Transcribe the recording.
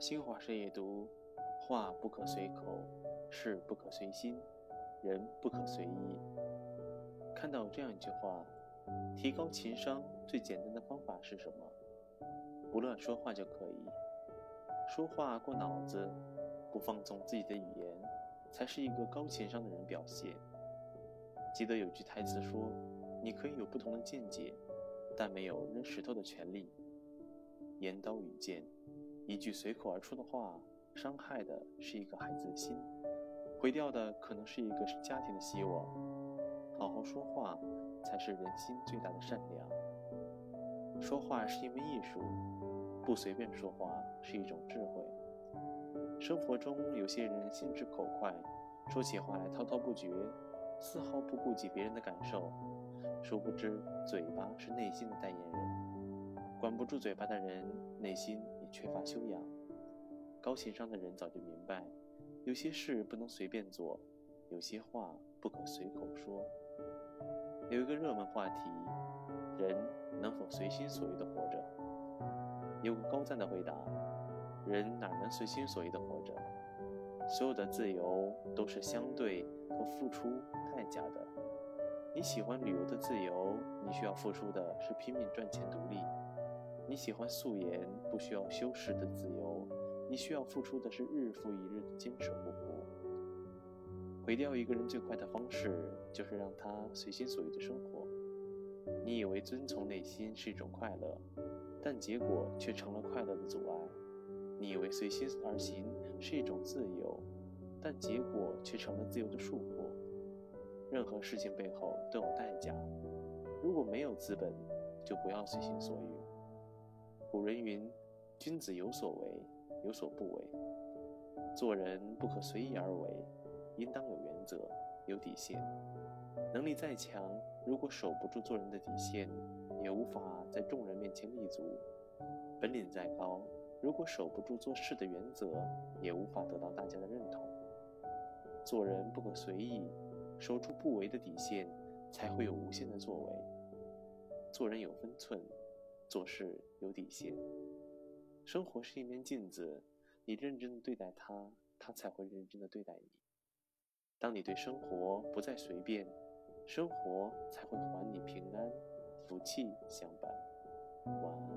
新华社也读：话不可随口，事不可随心，人不可随意。看到这样一句话：提高情商最简单的方法是什么？不乱说话就可以。说话过脑子，不放纵自己的语言，才是一个高情商的人表现。记得有句台词说：“你可以有不同的见解，但没有扔石头的权利。”言刀与剑。一句随口而出的话，伤害的是一个孩子的心，毁掉的可能是一个家庭的希望。好好说话，才是人心最大的善良。说话是一门艺术，不随便说话是一种智慧。生活中有些人心直口快，说起话来滔滔不绝，丝毫不顾及别人的感受，殊不知嘴巴是内心的代言人。管不住嘴巴的人，内心。缺乏修养，高情商的人早就明白，有些事不能随便做，有些话不可随口说。有一个热门话题：人能否随心所欲地活着？有个高赞的回答：人哪能随心所欲地活着？所有的自由都是相对和付出代价的。你喜欢旅游的自由，你需要付出的是拼命赚钱独立。你喜欢素颜不需要修饰的自由，你需要付出的是日复一日的坚持不顾。毁掉一个人最快的方式，就是让他随心所欲的生活。你以为遵从内心是一种快乐，但结果却成了快乐的阻碍。你以为随心而行是一种自由，但结果却成了自由的束缚。任何事情背后都有代价，如果没有资本，就不要随心所欲。古人云：“君子有所为，有所不为。做人不可随意而为，应当有原则、有底线。能力再强，如果守不住做人的底线，也无法在众人面前立足；本领再高，如果守不住做事的原则，也无法得到大家的认同。做人不可随意，守住不为的底线，才会有无限的作为。做人有分寸。”做事有底线，生活是一面镜子，你认真的对待它，它才会认真的对待你。当你对生活不再随便，生活才会还你平安，福气相伴。晚安。